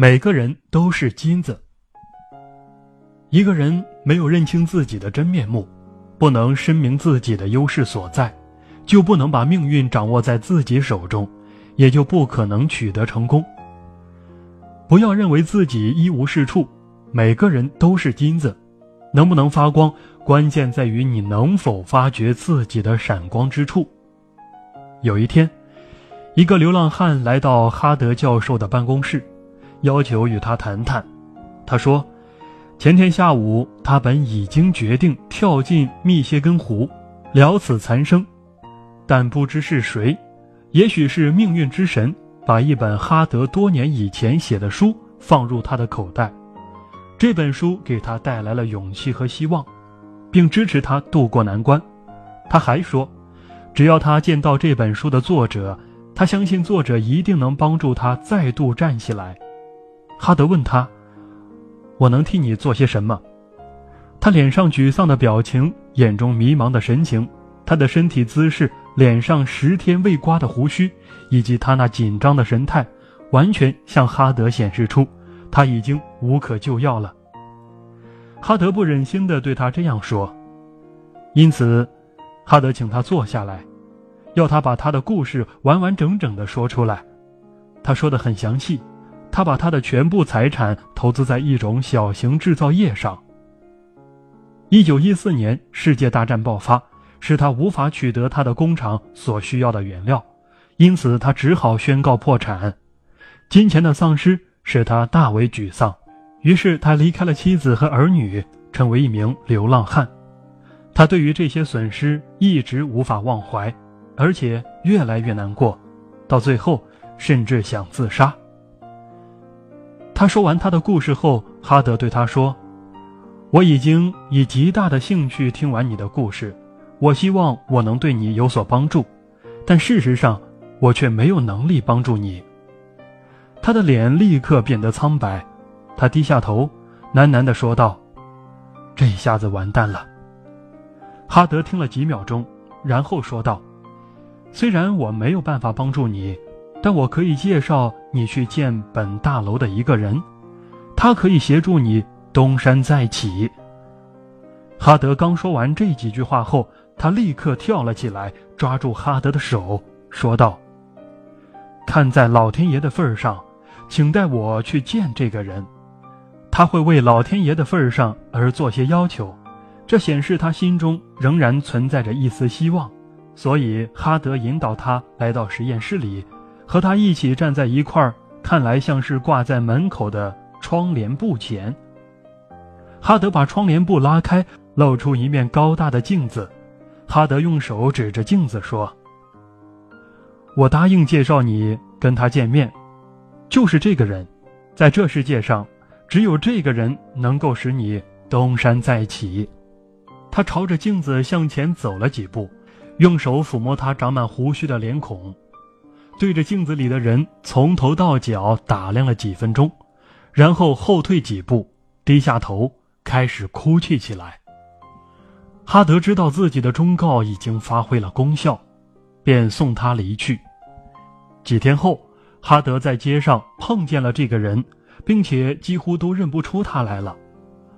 每个人都是金子。一个人没有认清自己的真面目，不能深明自己的优势所在，就不能把命运掌握在自己手中，也就不可能取得成功。不要认为自己一无是处，每个人都是金子，能不能发光，关键在于你能否发掘自己的闪光之处。有一天，一个流浪汉来到哈德教授的办公室。要求与他谈谈，他说：“前天下午，他本已经决定跳进密歇根湖，了此残生，但不知是谁，也许是命运之神，把一本哈德多年以前写的书放入他的口袋。这本书给他带来了勇气和希望，并支持他渡过难关。他还说，只要他见到这本书的作者，他相信作者一定能帮助他再度站起来。”哈德问他：“我能替你做些什么？”他脸上沮丧的表情，眼中迷茫的神情，他的身体姿势，脸上十天未刮的胡须，以及他那紧张的神态，完全向哈德显示出他已经无可救药了。哈德不忍心的对他这样说，因此，哈德请他坐下来，要他把他的故事完完整整的说出来。他说的很详细。他把他的全部财产投资在一种小型制造业上。一九一四年，世界大战爆发，使他无法取得他的工厂所需要的原料，因此他只好宣告破产。金钱的丧失使他大为沮丧，于是他离开了妻子和儿女，成为一名流浪汉。他对于这些损失一直无法忘怀，而且越来越难过，到最后甚至想自杀。他说完他的故事后，哈德对他说：“我已经以极大的兴趣听完你的故事，我希望我能对你有所帮助，但事实上，我却没有能力帮助你。”他的脸立刻变得苍白，他低下头，喃喃地说道：“这下子完蛋了。”哈德听了几秒钟，然后说道：“虽然我没有办法帮助你。”但我可以介绍你去见本大楼的一个人，他可以协助你东山再起。哈德刚说完这几句话后，他立刻跳了起来，抓住哈德的手，说道：“看在老天爷的份上，请带我去见这个人。他会为老天爷的份上而做些要求，这显示他心中仍然存在着一丝希望。所以，哈德引导他来到实验室里。”和他一起站在一块儿，看来像是挂在门口的窗帘布前。哈德把窗帘布拉开，露出一面高大的镜子。哈德用手指着镜子说：“我答应介绍你跟他见面，就是这个人，在这世界上，只有这个人能够使你东山再起。”他朝着镜子向前走了几步，用手抚摸他长满胡须的脸孔。对着镜子里的人从头到脚打量了几分钟，然后后退几步，低下头开始哭泣起来。哈德知道自己的忠告已经发挥了功效，便送他离去。几天后，哈德在街上碰见了这个人，并且几乎都认不出他来了。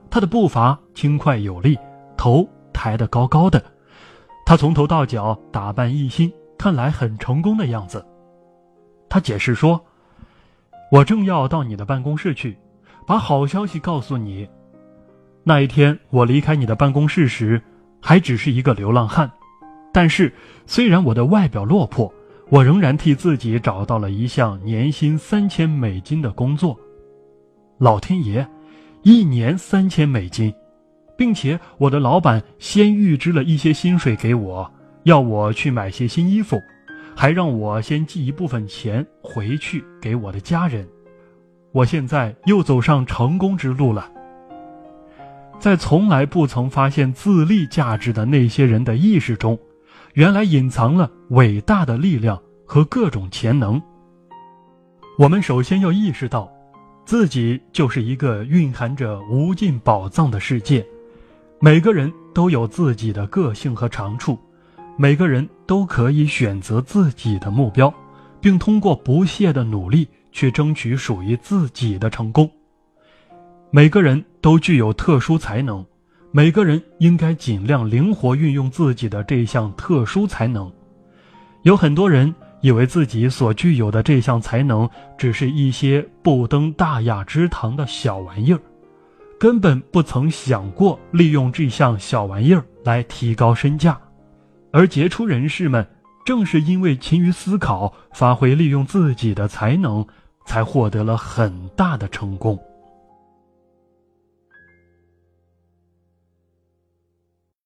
他的步伐轻快有力，头抬得高高的，他从头到脚打扮一新，看来很成功的样子。他解释说：“我正要到你的办公室去，把好消息告诉你。那一天我离开你的办公室时，还只是一个流浪汉。但是，虽然我的外表落魄，我仍然替自己找到了一项年薪三千美金的工作。老天爷，一年三千美金，并且我的老板先预支了一些薪水给我，要我去买些新衣服。”还让我先寄一部分钱回去给我的家人。我现在又走上成功之路了。在从来不曾发现自立价值的那些人的意识中，原来隐藏了伟大的力量和各种潜能。我们首先要意识到，自己就是一个蕴含着无尽宝藏的世界。每个人都有自己的个性和长处。每个人都可以选择自己的目标，并通过不懈的努力去争取属于自己的成功。每个人都具有特殊才能，每个人应该尽量灵活运用自己的这项特殊才能。有很多人以为自己所具有的这项才能只是一些不登大雅之堂的小玩意儿，根本不曾想过利用这项小玩意儿来提高身价。而杰出人士们正是因为勤于思考、发挥利用自己的才能，才获得了很大的成功。